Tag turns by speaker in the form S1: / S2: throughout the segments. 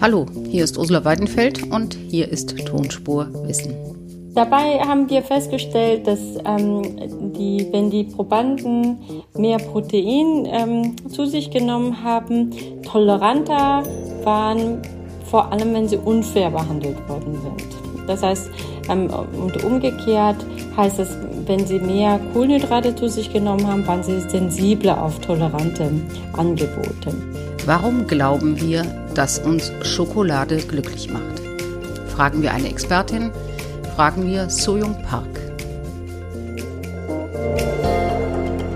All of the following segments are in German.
S1: Hallo, hier ist Ursula Weidenfeld und hier ist Tonspur Wissen.
S2: Dabei haben wir festgestellt, dass ähm, die, wenn die Probanden mehr Protein ähm, zu sich genommen haben, toleranter waren, vor allem wenn sie unfair behandelt worden sind. Das heißt, ähm, und umgekehrt heißt es, wenn sie mehr Kohlenhydrate zu sich genommen haben, waren sie sensibler auf tolerante Angebote.
S1: Warum glauben wir, dass uns Schokolade glücklich macht? Fragen wir eine Expertin, fragen wir Soyoung Park.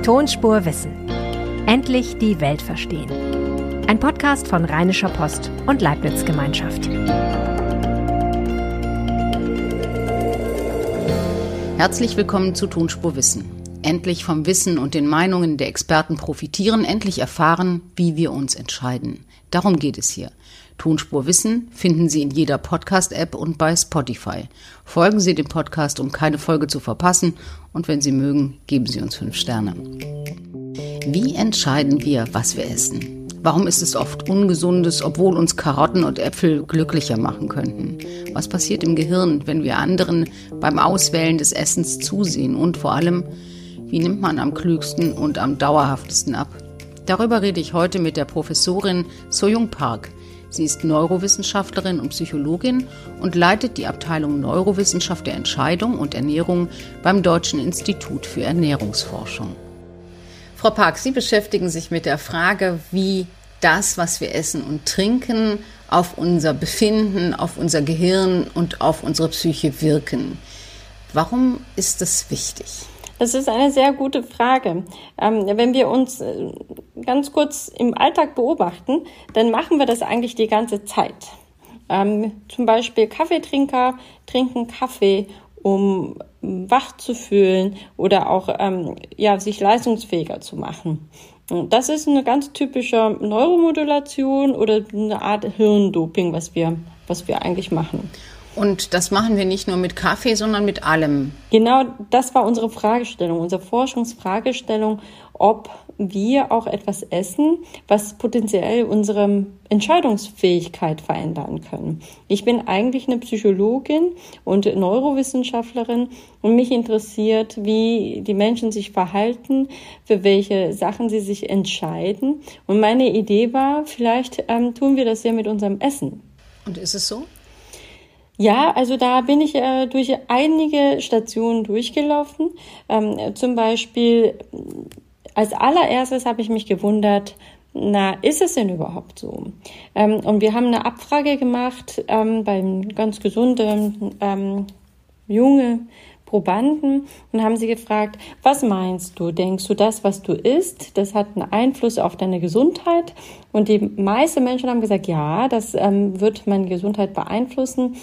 S3: Tonspur Wissen. Endlich die Welt verstehen. Ein Podcast von Rheinischer Post und Leibniz Gemeinschaft.
S1: Herzlich willkommen zu Tonspur Wissen endlich vom Wissen und den Meinungen der Experten profitieren, endlich erfahren, wie wir uns entscheiden. Darum geht es hier. Tonspur Wissen finden Sie in jeder Podcast-App und bei Spotify. Folgen Sie dem Podcast, um keine Folge zu verpassen und wenn Sie mögen, geben Sie uns fünf Sterne. Wie entscheiden wir, was wir essen? Warum ist es oft ungesundes, obwohl uns Karotten und Äpfel glücklicher machen könnten? Was passiert im Gehirn, wenn wir anderen beim Auswählen des Essens zusehen? Und vor allem, wie nimmt man am klügsten und am dauerhaftesten ab? Darüber rede ich heute mit der Professorin Soyoung Park. Sie ist Neurowissenschaftlerin und Psychologin und leitet die Abteilung Neurowissenschaft der Entscheidung und Ernährung beim Deutschen Institut für Ernährungsforschung. Frau Park, Sie beschäftigen sich mit der Frage, wie das, was wir essen und trinken, auf unser Befinden, auf unser Gehirn und auf unsere Psyche wirken. Warum ist das wichtig?
S2: Das ist eine sehr gute Frage. Ähm, wenn wir uns äh, ganz kurz im Alltag beobachten, dann machen wir das eigentlich die ganze Zeit. Ähm, zum Beispiel Kaffeetrinker trinken Kaffee, um wach zu fühlen oder auch ähm, ja, sich leistungsfähiger zu machen. Das ist eine ganz typische Neuromodulation oder eine Art Hirndoping, was wir, was wir eigentlich machen.
S1: Und das machen wir nicht nur mit Kaffee, sondern mit allem.
S2: Genau, das war unsere Fragestellung, unsere Forschungsfragestellung, ob wir auch etwas essen, was potenziell unsere Entscheidungsfähigkeit verändern können. Ich bin eigentlich eine Psychologin und Neurowissenschaftlerin und mich interessiert, wie die Menschen sich verhalten, für welche Sachen sie sich entscheiden. Und meine Idee war, vielleicht ähm, tun wir das ja mit unserem Essen.
S1: Und ist es so?
S2: Ja, also da bin ich äh, durch einige Stationen durchgelaufen. Ähm, zum Beispiel als allererstes habe ich mich gewundert, na, ist es denn überhaupt so? Ähm, und wir haben eine Abfrage gemacht ähm, beim ganz gesunden ähm, junge Probanden und haben sie gefragt, was meinst du? Denkst du, das, was du isst, das hat einen Einfluss auf deine Gesundheit? Und die meisten Menschen haben gesagt, ja, das ähm, wird meine Gesundheit beeinflussen.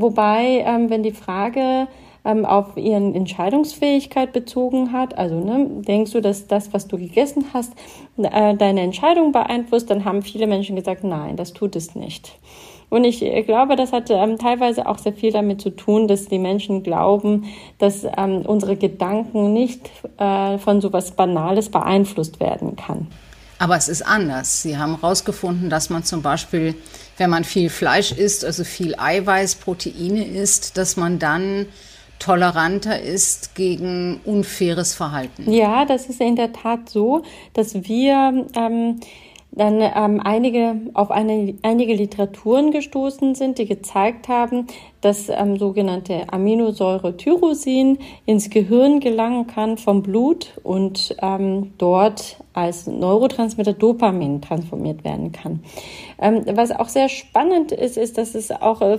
S2: Wobei, ähm, wenn die Frage ähm, auf ihren Entscheidungsfähigkeit bezogen hat, also ne, denkst du, dass das, was du gegessen hast, äh, deine Entscheidung beeinflusst, dann haben viele Menschen gesagt, nein, das tut es nicht. Und ich äh, glaube, das hat ähm, teilweise auch sehr viel damit zu tun, dass die Menschen glauben, dass ähm, unsere Gedanken nicht äh, von so was Banales beeinflusst werden kann.
S1: Aber es ist anders. Sie haben herausgefunden, dass man zum Beispiel, wenn man viel Fleisch isst, also viel Eiweiß, Proteine isst, dass man dann toleranter ist gegen unfaires Verhalten.
S2: Ja, das ist in der Tat so, dass wir ähm, dann ähm, einige auf eine, einige Literaturen gestoßen sind, die gezeigt haben, dass ähm, sogenannte Aminosäure Tyrosin ins Gehirn gelangen kann vom Blut und ähm, dort als Neurotransmitter Dopamin transformiert werden kann. Ähm, was auch sehr spannend ist, ist, dass es auch äh,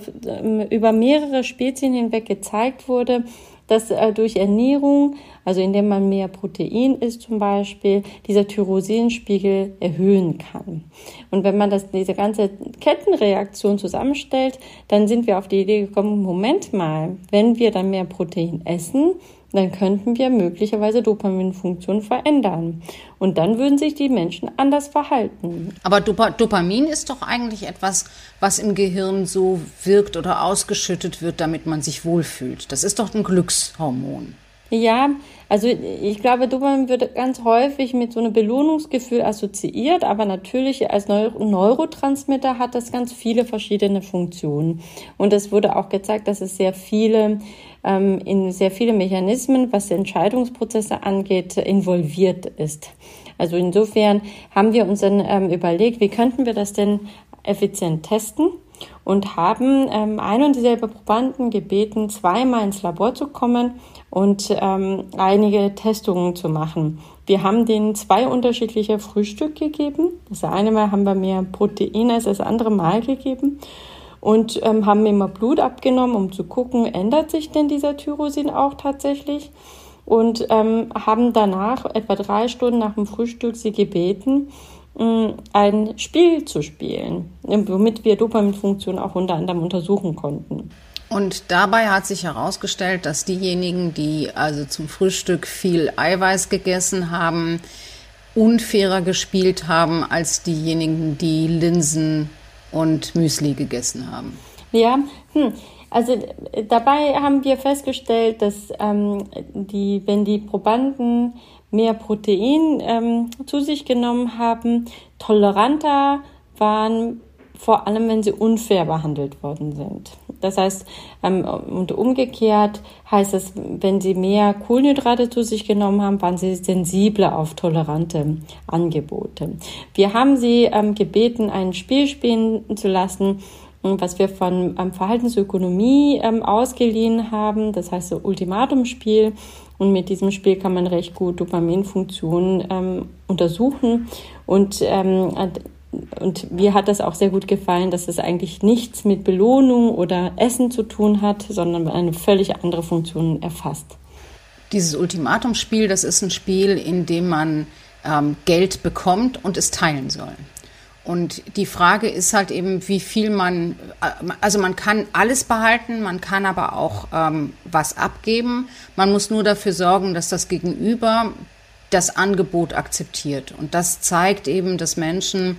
S2: über mehrere Spezien hinweg gezeigt wurde, dass äh, durch Ernährung, also indem man mehr Protein isst zum Beispiel, dieser Tyrosinspiegel erhöhen kann. Und wenn man das, diese ganze Kettenreaktion zusammenstellt, dann sind wir auf die Idee gekommen, Moment mal, wenn wir dann mehr Protein essen, dann könnten wir möglicherweise Dopaminfunktion verändern. Und dann würden sich die Menschen anders verhalten.
S1: Aber Dopamin ist doch eigentlich etwas, was im Gehirn so wirkt oder ausgeschüttet wird, damit man sich wohlfühlt. Das ist doch ein Glückshormon.
S2: Ja, also ich glaube, Dopamin wird ganz häufig mit so einem Belohnungsgefühl assoziiert, aber natürlich als Neurotransmitter hat das ganz viele verschiedene Funktionen. Und es wurde auch gezeigt, dass es sehr viele ähm, in sehr viele Mechanismen, was Entscheidungsprozesse angeht, involviert ist. Also insofern haben wir uns dann ähm, überlegt, wie könnten wir das denn effizient testen? Und haben ähm, ein und dieselbe Probanden gebeten, zweimal ins Labor zu kommen und ähm, einige Testungen zu machen. Wir haben denen zwei unterschiedliche Frühstück gegeben. Das eine Mal haben wir mehr Protein als das andere Mal gegeben und ähm, haben immer Blut abgenommen, um zu gucken, ändert sich denn dieser Tyrosin auch tatsächlich? Und ähm, haben danach, etwa drei Stunden nach dem Frühstück, sie gebeten, ein Spiel zu spielen, womit wir Dopaminfunktion auch unter anderem untersuchen konnten.
S1: Und dabei hat sich herausgestellt, dass diejenigen, die also zum Frühstück viel Eiweiß gegessen haben, unfairer gespielt haben als diejenigen, die Linsen und Müsli gegessen haben.
S2: Ja, hm. Also dabei haben wir festgestellt, dass ähm, die, wenn die Probanden mehr Protein ähm, zu sich genommen haben, toleranter waren, vor allem wenn sie unfair behandelt worden sind. Das heißt, ähm, und umgekehrt heißt es, wenn sie mehr Kohlenhydrate zu sich genommen haben, waren sie sensibler auf tolerante Angebote. Wir haben sie ähm, gebeten, ein Spiel spielen zu lassen, was wir von ähm, Verhaltensökonomie ähm, ausgeliehen haben, das heißt so Ultimatumspiel. Und mit diesem Spiel kann man recht gut Dopaminfunktionen ähm, untersuchen. Und, ähm, und mir hat das auch sehr gut gefallen, dass es eigentlich nichts mit Belohnung oder Essen zu tun hat, sondern eine völlig andere Funktion erfasst.
S1: Dieses Ultimatumspiel, das ist ein Spiel, in dem man ähm, Geld bekommt und es teilen soll. Und die Frage ist halt eben, wie viel man, also man kann alles behalten, man kann aber auch ähm, was abgeben. Man muss nur dafür sorgen, dass das Gegenüber das Angebot akzeptiert. Und das zeigt eben, dass Menschen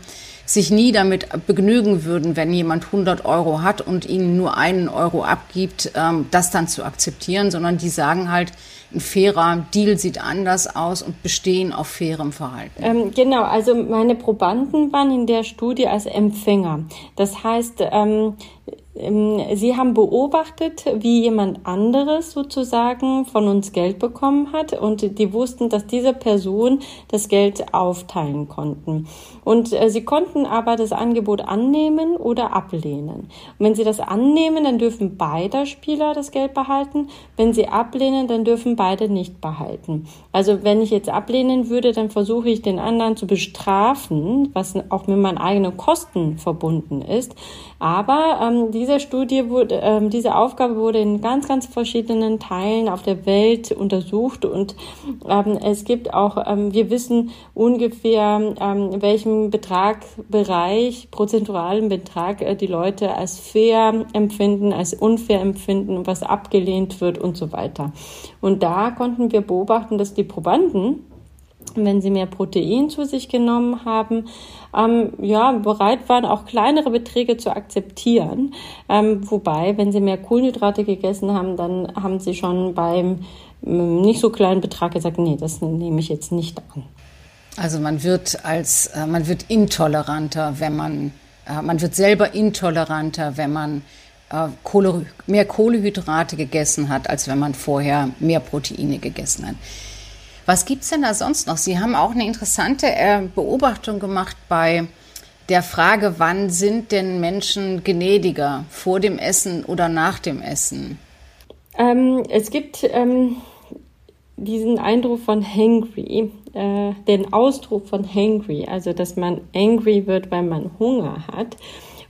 S1: sich nie damit begnügen würden, wenn jemand 100 Euro hat und ihnen nur einen Euro abgibt, ähm, das dann zu akzeptieren, sondern die sagen halt, ein fairer Deal sieht anders aus und bestehen auf fairem Verhalten.
S2: Ähm, genau, also meine Probanden waren in der Studie als Empfänger. Das heißt, ähm, Sie haben beobachtet, wie jemand anderes sozusagen von uns Geld bekommen hat und die wussten, dass diese Person das Geld aufteilen konnten. Und äh, sie konnten aber das Angebot annehmen oder ablehnen. Und wenn sie das annehmen, dann dürfen beide Spieler das Geld behalten. Wenn sie ablehnen, dann dürfen beide nicht behalten. Also wenn ich jetzt ablehnen würde, dann versuche ich den anderen zu bestrafen, was auch mit meinen eigenen Kosten verbunden ist. Aber ähm, diese Studie wurde, ähm, diese Aufgabe wurde in ganz, ganz verschiedenen Teilen auf der Welt untersucht und ähm, es gibt auch, ähm, wir wissen ungefähr, ähm, welchen Betrag, prozentualen Betrag äh, die Leute als fair empfinden, als unfair empfinden, was abgelehnt wird und so weiter. Und da konnten wir beobachten, dass die Probanden wenn sie mehr Protein zu sich genommen haben, ähm, ja, bereit waren, auch kleinere Beträge zu akzeptieren. Ähm, wobei, wenn sie mehr Kohlenhydrate gegessen haben, dann haben sie schon beim ähm, nicht so kleinen Betrag gesagt, nee, das nehme ich jetzt nicht an.
S1: Also man wird als, äh, man wird intoleranter, wenn man, äh, man wird selber intoleranter, wenn man äh, mehr Kohlehydrate gegessen hat, als wenn man vorher mehr Proteine gegessen hat. Was gibt es denn da sonst noch? Sie haben auch eine interessante äh, Beobachtung gemacht bei der Frage, wann sind denn Menschen gnädiger, vor dem Essen oder nach dem Essen?
S2: Ähm, es gibt ähm, diesen Eindruck von hangry, äh, den Ausdruck von hangry, also dass man angry wird, weil man Hunger hat.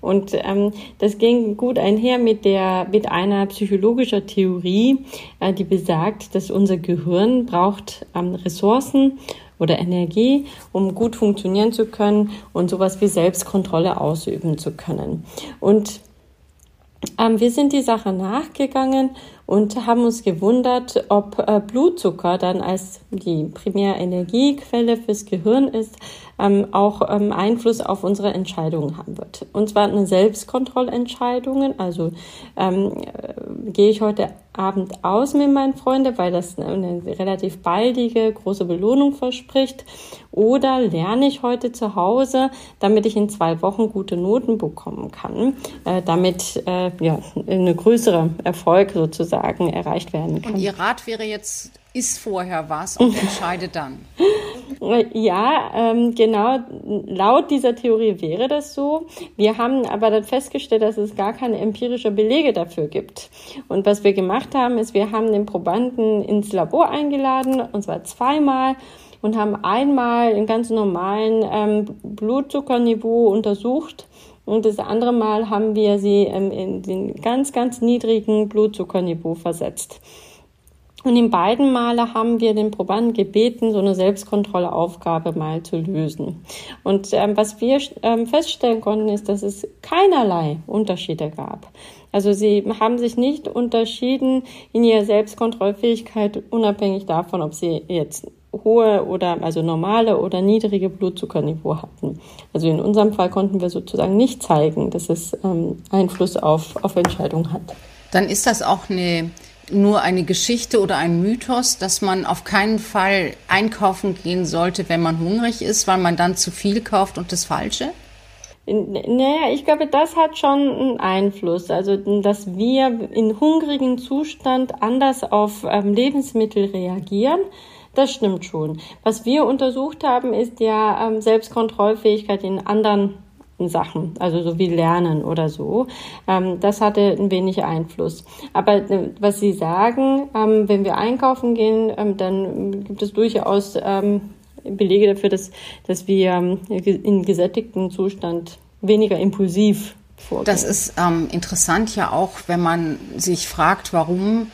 S2: Und ähm, das ging gut einher mit der mit einer psychologischen Theorie, äh, die besagt, dass unser Gehirn braucht ähm, Ressourcen oder Energie, um gut funktionieren zu können und sowas wie Selbstkontrolle ausüben zu können. Und ähm, wir sind die Sache nachgegangen und haben uns gewundert, ob äh, Blutzucker dann als die primäre Energiequelle fürs Gehirn ist, ähm, auch ähm, Einfluss auf unsere Entscheidungen haben wird. Und zwar eine Selbstkontrollentscheidungen, also ähm, äh, gehe ich heute Abend aus mit meinen Freunden, weil das eine relativ baldige, große Belohnung verspricht. Oder lerne ich heute zu Hause, damit ich in zwei Wochen gute Noten bekommen kann, äh, damit äh, ja, eine größere Erfolg sozusagen erreicht werden kann.
S1: Und Ihr Rat wäre jetzt, ist vorher was und entscheide dann.
S2: Ja, ähm, genau. Laut dieser Theorie wäre das so. Wir haben aber dann festgestellt, dass es gar keine empirische Belege dafür gibt. Und was wir gemacht haben, ist, wir haben den Probanden ins Labor eingeladen, und zwar zweimal und haben einmal im ganz normalen ähm, Blutzuckerniveau untersucht und das andere Mal haben wir sie ähm, in den ganz, ganz niedrigen Blutzuckerniveau versetzt. Und in beiden Male haben wir den Probanden gebeten, so eine Selbstkontrollaufgabe mal zu lösen. Und ähm, was wir ähm, feststellen konnten, ist, dass es keinerlei Unterschiede gab. Also sie haben sich nicht unterschieden in ihrer Selbstkontrollfähigkeit, unabhängig davon, ob sie jetzt hohe oder also normale oder niedrige Blutzuckerniveau hatten. Also in unserem Fall konnten wir sozusagen nicht zeigen, dass es ähm, Einfluss auf, auf Entscheidungen hat.
S1: Dann ist das auch eine nur eine Geschichte oder ein Mythos, dass man auf keinen Fall einkaufen gehen sollte, wenn man hungrig ist, weil man dann zu viel kauft und das Falsche?
S2: Naja, ich glaube, das hat schon einen Einfluss. Also, dass wir in hungrigen Zustand anders auf ähm, Lebensmittel reagieren, das stimmt schon. Was wir untersucht haben, ist ja ähm, Selbstkontrollfähigkeit in anderen Sachen, also so wie Lernen oder so. Ähm, das hatte ein wenig Einfluss. Aber äh, was Sie sagen, ähm, wenn wir einkaufen gehen, ähm, dann gibt es durchaus ähm, Belege dafür, dass, dass wir ähm, in gesättigten Zustand weniger impulsiv vorgehen.
S1: Das ist ähm, interessant ja auch, wenn man sich fragt, warum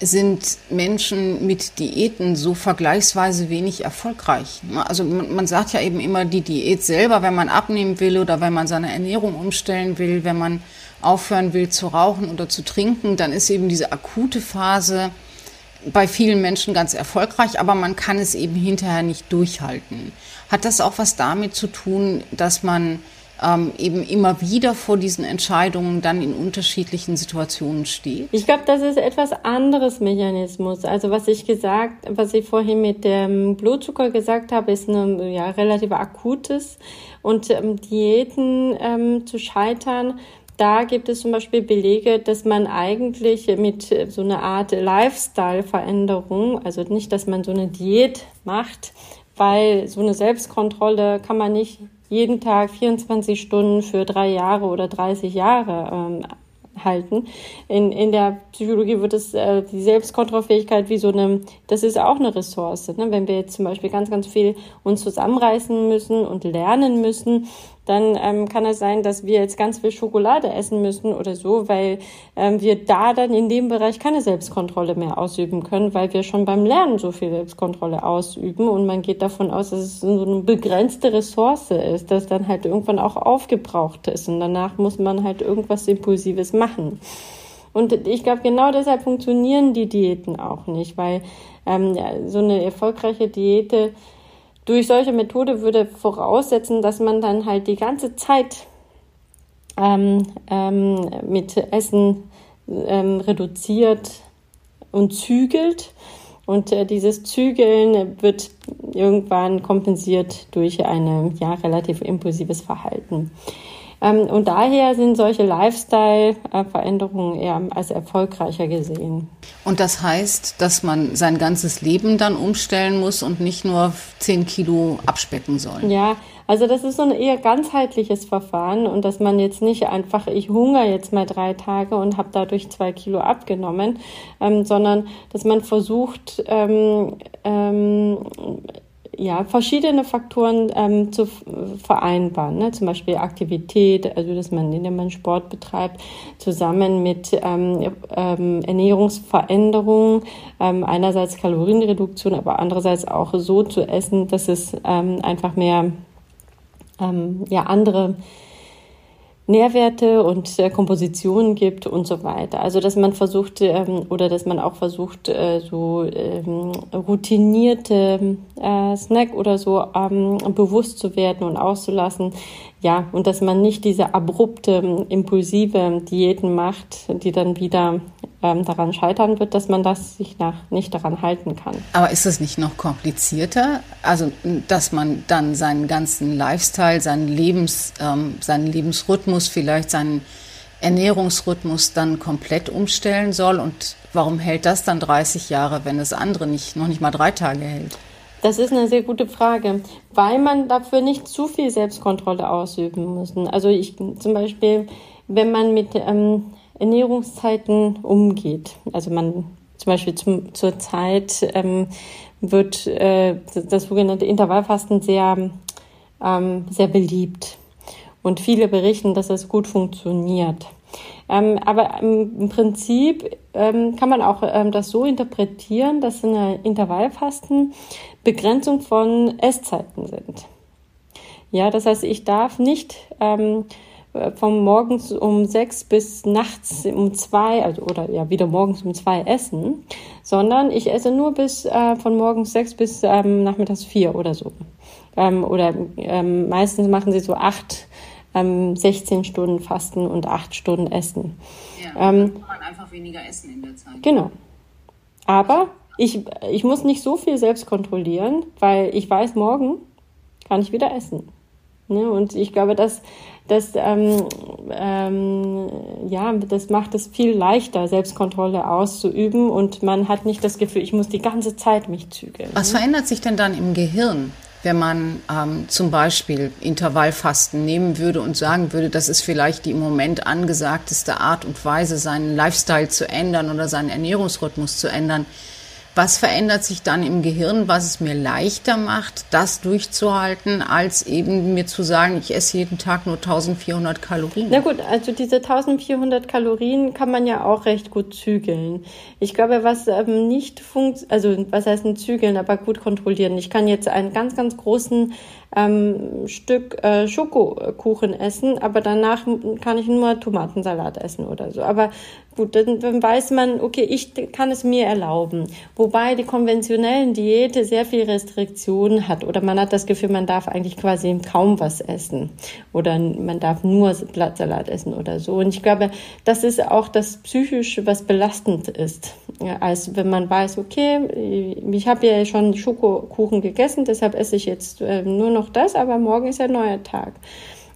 S1: sind Menschen mit Diäten so vergleichsweise wenig erfolgreich. Also man sagt ja eben immer, die Diät selber, wenn man abnehmen will oder wenn man seine Ernährung umstellen will, wenn man aufhören will zu rauchen oder zu trinken, dann ist eben diese akute Phase bei vielen Menschen ganz erfolgreich, aber man kann es eben hinterher nicht durchhalten. Hat das auch was damit zu tun, dass man ähm, eben immer wieder vor diesen Entscheidungen dann in unterschiedlichen Situationen steht?
S2: Ich glaube, das ist etwas anderes Mechanismus. Also was ich gesagt, was ich vorhin mit dem Blutzucker gesagt habe, ist ein ja, relativ akutes und ähm, Diäten ähm, zu scheitern. Da gibt es zum Beispiel Belege, dass man eigentlich mit so einer Art Lifestyle-Veränderung, also nicht, dass man so eine Diät macht, weil so eine Selbstkontrolle kann man nicht jeden Tag 24 Stunden für drei Jahre oder 30 Jahre ähm, halten. In, in der Psychologie wird es äh, die Selbstkontrollfähigkeit wie so eine, das ist auch eine Ressource. Ne? Wenn wir jetzt zum Beispiel ganz, ganz viel uns zusammenreißen müssen und lernen müssen, dann ähm, kann es sein, dass wir jetzt ganz viel Schokolade essen müssen oder so, weil ähm, wir da dann in dem Bereich keine Selbstkontrolle mehr ausüben können, weil wir schon beim Lernen so viel Selbstkontrolle ausüben und man geht davon aus, dass es so eine begrenzte Ressource ist, dass dann halt irgendwann auch aufgebraucht ist und danach muss man halt irgendwas Impulsives machen. Und ich glaube, genau deshalb funktionieren die Diäten auch nicht, weil ähm, ja, so eine erfolgreiche Diäte durch solche Methode würde voraussetzen, dass man dann halt die ganze Zeit ähm, ähm, mit Essen ähm, reduziert und zügelt. Und äh, dieses Zügeln wird irgendwann kompensiert durch ein ja, relativ impulsives Verhalten. Ähm, und daher sind solche Lifestyle-Veränderungen eher als erfolgreicher gesehen.
S1: Und das heißt, dass man sein ganzes Leben dann umstellen muss und nicht nur 10 Kilo abspecken soll.
S2: Ja, also das ist so ein eher ganzheitliches Verfahren und dass man jetzt nicht einfach, ich hungere jetzt mal drei Tage und habe dadurch zwei Kilo abgenommen, ähm, sondern dass man versucht, ähm, ähm, ja, verschiedene Faktoren ähm, zu vereinbaren. Ne? Zum Beispiel Aktivität, also dass man, indem man Sport betreibt, zusammen mit ähm, ähm, Ernährungsveränderungen, ähm, einerseits Kalorienreduktion, aber andererseits auch so zu essen, dass es ähm, einfach mehr ähm, ja, andere Nährwerte und äh, Kompositionen gibt und so weiter. Also dass man versucht ähm, oder dass man auch versucht, äh, so ähm, routinierte äh, Snack oder so ähm, bewusst zu werden und auszulassen. Ja, und dass man nicht diese abrupte, impulsive Diäten macht, die dann wieder ähm, daran scheitern wird, dass man das sich nach, nicht daran halten kann.
S1: Aber ist es nicht noch komplizierter? Also, dass man dann seinen ganzen Lifestyle, seinen, Lebens, ähm, seinen Lebensrhythmus, vielleicht seinen Ernährungsrhythmus dann komplett umstellen soll? Und warum hält das dann 30 Jahre, wenn das andere nicht, noch nicht mal drei Tage hält?
S2: Das ist eine sehr gute Frage, weil man dafür nicht zu viel Selbstkontrolle ausüben muss. Also ich zum Beispiel, wenn man mit ähm, Ernährungszeiten umgeht, also man zum Beispiel zum, zur Zeit ähm, wird äh, das sogenannte Intervallfasten sehr, ähm, sehr beliebt. Und viele berichten, dass es gut funktioniert. Ähm, aber im Prinzip ähm, kann man auch ähm, das so interpretieren, dass in der Intervallfasten Begrenzung von Esszeiten sind. Ja, das heißt, ich darf nicht ähm, vom morgens um sechs bis nachts um zwei, also oder ja wieder morgens um zwei essen, sondern ich esse nur bis äh, von morgens sechs bis ähm, nachmittags vier oder so. Ähm, oder ähm, meistens machen sie so acht ähm, 16 Stunden Fasten und 8 Stunden Essen.
S1: Ja, ähm, kann man einfach weniger essen in der Zeit.
S2: Genau. Aber ich, ich muss nicht so viel selbst kontrollieren, weil ich weiß, morgen kann ich wieder essen. Ne? Und ich glaube, dass das, ähm, ähm, ja, das macht es viel leichter, Selbstkontrolle auszuüben und man hat nicht das Gefühl, ich muss die ganze Zeit mich zügeln.
S1: Was ne? verändert sich denn dann im Gehirn? wenn man ähm, zum Beispiel Intervallfasten nehmen würde und sagen würde, das ist vielleicht die im Moment angesagteste Art und Weise, seinen Lifestyle zu ändern oder seinen Ernährungsrhythmus zu ändern, was verändert sich dann im Gehirn, was es mir leichter macht, das durchzuhalten, als eben mir zu sagen, ich esse jeden Tag nur 1400 Kalorien?
S2: Na gut, also diese 1400 Kalorien kann man ja auch recht gut zügeln. Ich glaube, was ähm, nicht funktioniert, also was heißt ein zügeln, aber gut kontrollieren. Ich kann jetzt einen ganz, ganz großen ähm, Stück äh, Schokokuchen essen, aber danach kann ich nur Tomatensalat essen oder so. Aber gut, dann, dann weiß man, okay, ich kann es mir erlauben. Wobei die konventionellen Diäte sehr viel Restriktionen hat oder man hat das Gefühl, man darf eigentlich quasi kaum was essen oder man darf nur Blattsalat essen oder so. Und ich glaube, das ist auch das psychische, was belastend ist, ja, als wenn man weiß, okay, ich habe ja schon Schokokuchen gegessen, deshalb esse ich jetzt äh, nur noch das, aber morgen ist ein neuer Tag.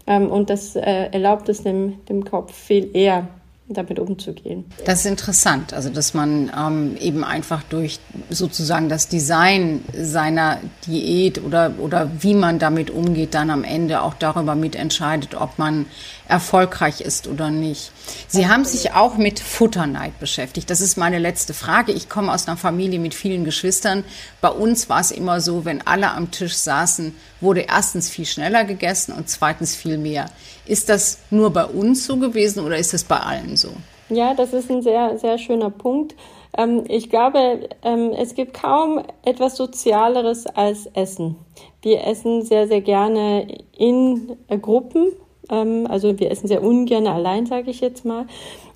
S2: Ähm, und das äh, erlaubt es dem, dem Kopf viel eher damit umzugehen.
S1: Das ist interessant, also dass man ähm, eben einfach durch sozusagen das Design seiner Diät oder, oder wie man damit umgeht, dann am Ende auch darüber mitentscheidet, ob man erfolgreich ist oder nicht. Sie haben sich auch mit Futterneid beschäftigt. Das ist meine letzte Frage. Ich komme aus einer Familie mit vielen Geschwistern. Bei uns war es immer so, wenn alle am Tisch saßen, wurde erstens viel schneller gegessen und zweitens viel mehr. Ist das nur bei uns so gewesen oder ist das bei allen so?
S2: Ja, das ist ein sehr, sehr schöner Punkt. Ähm, ich glaube, ähm, es gibt kaum etwas Sozialeres als Essen. Wir essen sehr, sehr gerne in Gruppen. Ähm, also wir essen sehr ungern allein, sage ich jetzt mal.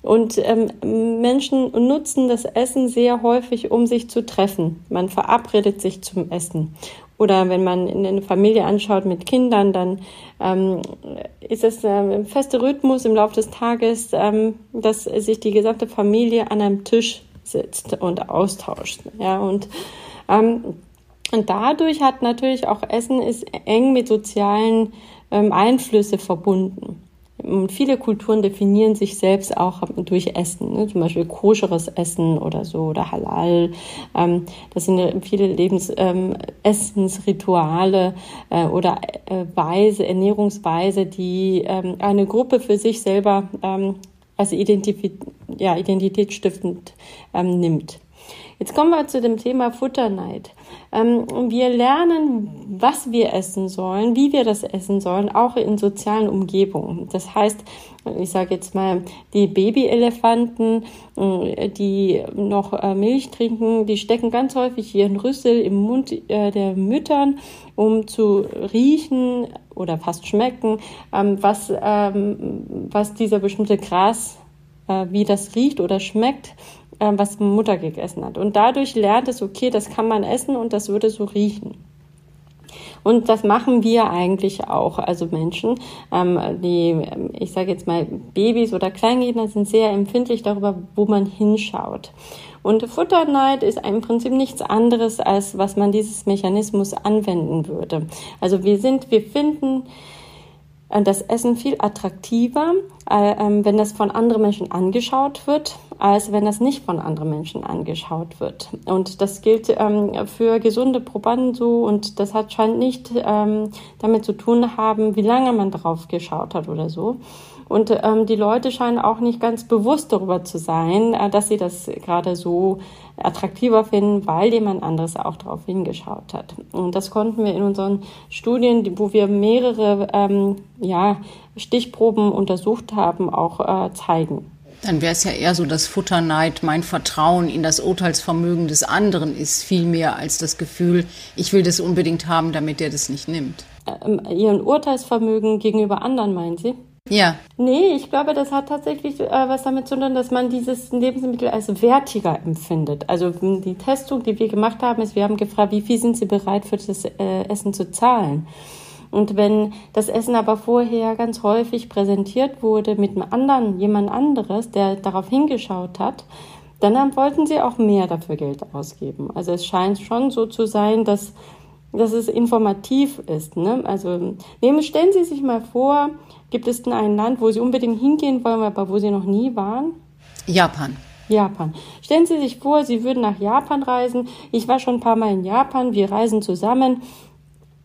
S2: Und Menschen nutzen das Essen sehr häufig, um sich zu treffen. Man verabredet sich zum Essen. Oder wenn man in eine Familie anschaut mit Kindern, dann ähm, ist es ein fester Rhythmus im Laufe des Tages, ähm, dass sich die gesamte Familie an einem Tisch sitzt und austauscht. Ja, und, ähm, und dadurch hat natürlich auch Essen ist eng mit sozialen ähm, Einflüsse verbunden. Und viele Kulturen definieren sich selbst auch durch Essen, ne? zum Beispiel koscheres Essen oder so oder Halal. Ähm, das sind viele Lebensessensrituale ähm, äh, oder äh, Weise, Ernährungsweise, die ähm, eine Gruppe für sich selber ähm, als Identif ja, identitätsstiftend ähm, nimmt. Jetzt kommen wir zu dem Thema Futterneid. Ähm, wir lernen, was wir essen sollen, wie wir das essen sollen, auch in sozialen Umgebungen. Das heißt, ich sage jetzt mal, die Babyelefanten, äh, die noch äh, Milch trinken, die stecken ganz häufig ihren Rüssel im Mund äh, der Müttern, um zu riechen oder fast schmecken, ähm, was, ähm, was dieser bestimmte Gras, wie das riecht oder schmeckt äh, was Mutter gegessen hat. Und dadurch lernt es, okay, das kann man essen und das würde so riechen. Und das machen wir eigentlich auch. Also Menschen, ähm, die, ich sage jetzt mal, Babys oder Kleinkinder sind sehr empfindlich darüber, wo man hinschaut. Und Futterneid ist im Prinzip nichts anderes, als was man dieses Mechanismus anwenden würde. Also wir sind, wir finden das Essen viel attraktiver, äh, ähm, wenn das von anderen Menschen angeschaut wird, als wenn das nicht von anderen Menschen angeschaut wird. Und das gilt ähm, für gesunde Probanden so und das hat scheint nicht ähm, damit zu tun haben, wie lange man drauf geschaut hat oder so. Und ähm, die Leute scheinen auch nicht ganz bewusst darüber zu sein, äh, dass sie das gerade so attraktiver finden, weil jemand anderes auch darauf hingeschaut hat. Und das konnten wir in unseren Studien, wo wir mehrere ähm, ja, Stichproben untersucht haben, auch äh, zeigen.
S1: Dann wäre es ja eher so, dass Futterneid mein Vertrauen in das Urteilsvermögen des anderen ist, viel mehr als das Gefühl, ich will das unbedingt haben, damit der das nicht nimmt.
S2: Ähm, Ihren Urteilsvermögen gegenüber anderen, meinen Sie?
S1: Ja.
S2: Nee, ich glaube, das hat tatsächlich äh, was damit zu tun, dass man dieses Lebensmittel als wertiger empfindet. Also die Testung, die wir gemacht haben, ist, wir haben gefragt, wie viel sind Sie bereit für das äh, Essen zu zahlen? Und wenn das Essen aber vorher ganz häufig präsentiert wurde mit einem anderen, jemand anderes, der darauf hingeschaut hat, dann wollten sie auch mehr dafür Geld ausgeben. Also es scheint schon so zu sein, dass, dass es informativ ist. Ne? Also nehmen, stellen Sie sich mal vor, Gibt es denn ein Land, wo Sie unbedingt hingehen wollen, aber wo Sie noch nie waren?
S1: Japan.
S2: Japan. Stellen Sie sich vor, Sie würden nach Japan reisen. Ich war schon ein paar Mal in Japan. Wir reisen zusammen.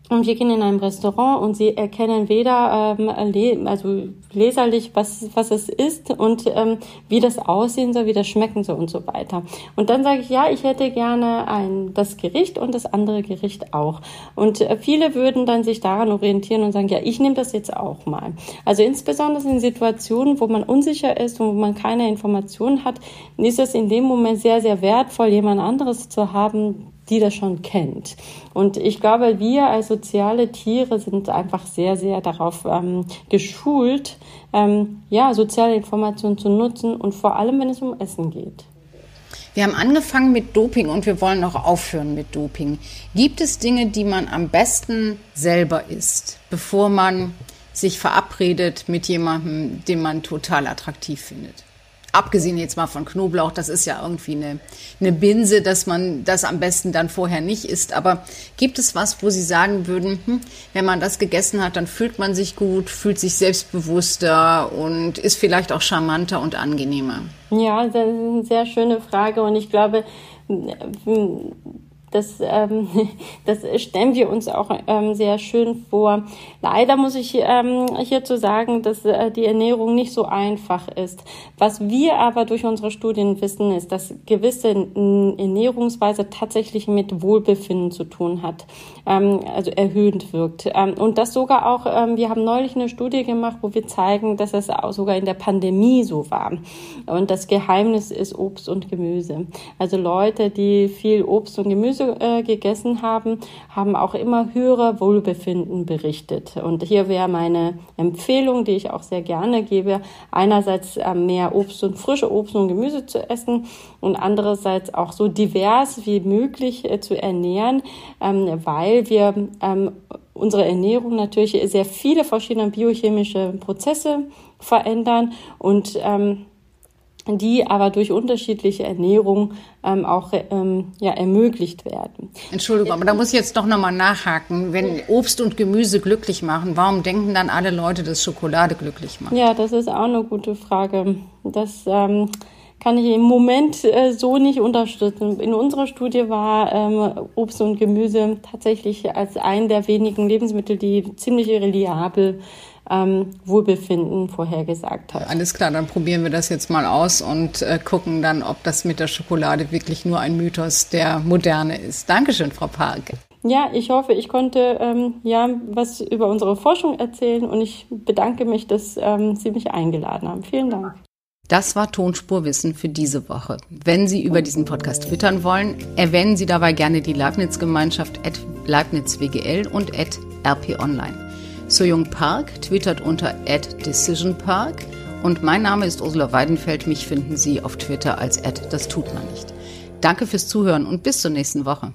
S2: Und wir gehen in ein Restaurant und sie erkennen weder ähm, also leserlich, was, was es ist und ähm, wie das aussehen soll, wie das schmecken soll und so weiter. Und dann sage ich, ja, ich hätte gerne ein, das Gericht und das andere Gericht auch. Und äh, viele würden dann sich daran orientieren und sagen, ja, ich nehme das jetzt auch mal. Also insbesondere in Situationen, wo man unsicher ist und wo man keine Informationen hat, ist es in dem Moment sehr, sehr wertvoll, jemand anderes zu haben, die das schon kennt. Und ich glaube, wir als soziale Tiere sind einfach sehr, sehr darauf ähm, geschult, ähm, ja, soziale Informationen zu nutzen und vor allem, wenn es um Essen geht.
S1: Wir haben angefangen mit Doping und wir wollen noch aufhören mit Doping. Gibt es Dinge, die man am besten selber isst, bevor man sich verabredet mit jemandem, den man total attraktiv findet? Abgesehen jetzt mal von Knoblauch, das ist ja irgendwie eine, eine Binse, dass man das am besten dann vorher nicht isst. Aber gibt es was, wo Sie sagen würden, hm, wenn man das gegessen hat, dann fühlt man sich gut, fühlt sich selbstbewusster und ist vielleicht auch charmanter und angenehmer?
S2: Ja, das ist eine sehr schöne Frage und ich glaube, das, ähm, das stellen wir uns auch ähm, sehr schön vor. Leider muss ich ähm, hierzu sagen, dass äh, die Ernährung nicht so einfach ist. Was wir aber durch unsere Studien wissen, ist, dass gewisse Ernährungsweise tatsächlich mit Wohlbefinden zu tun hat, ähm, also erhöhend wirkt. Ähm, und das sogar auch, ähm, wir haben neulich eine Studie gemacht, wo wir zeigen, dass es auch sogar in der Pandemie so war. Und das Geheimnis ist Obst und Gemüse. Also Leute, die viel Obst und Gemüse Gemüse äh, gegessen haben, haben auch immer höhere Wohlbefinden berichtet. Und hier wäre meine Empfehlung, die ich auch sehr gerne gebe, einerseits äh, mehr Obst und frische Obst und Gemüse zu essen und andererseits auch so divers wie möglich äh, zu ernähren, ähm, weil wir ähm, unsere Ernährung natürlich sehr viele verschiedene biochemische Prozesse verändern und ähm, die aber durch unterschiedliche Ernährung ähm, auch ähm, ja, ermöglicht werden.
S1: Entschuldigung, aber da muss ich jetzt doch nochmal nachhaken. Wenn Obst und Gemüse glücklich machen, warum denken dann alle Leute, dass Schokolade glücklich macht?
S2: Ja, das ist auch eine gute Frage. Das ähm, kann ich im Moment äh, so nicht unterstützen. In unserer Studie war ähm, Obst und Gemüse tatsächlich als ein der wenigen Lebensmittel, die ziemlich reliabel ähm, Wohlbefinden vorhergesagt hat.
S1: Alles klar, dann probieren wir das jetzt mal aus und äh, gucken dann, ob das mit der Schokolade wirklich nur ein Mythos der Moderne ist. Dankeschön, Frau Park.
S2: Ja, ich hoffe, ich konnte ähm, ja was über unsere Forschung erzählen und ich bedanke mich, dass ähm, Sie mich eingeladen haben. Vielen Dank.
S1: Das war Tonspurwissen für diese Woche. Wenn Sie über diesen Podcast twittern wollen, erwähnen Sie dabei gerne die Leibniz-Gemeinschaft at LeibnizWGL und at rponline. Soyoung Park twittert unter @decisionpark und mein Name ist Ursula Weidenfeld. Mich finden Sie auf Twitter als das tut man nicht. Danke fürs Zuhören und bis zur nächsten Woche.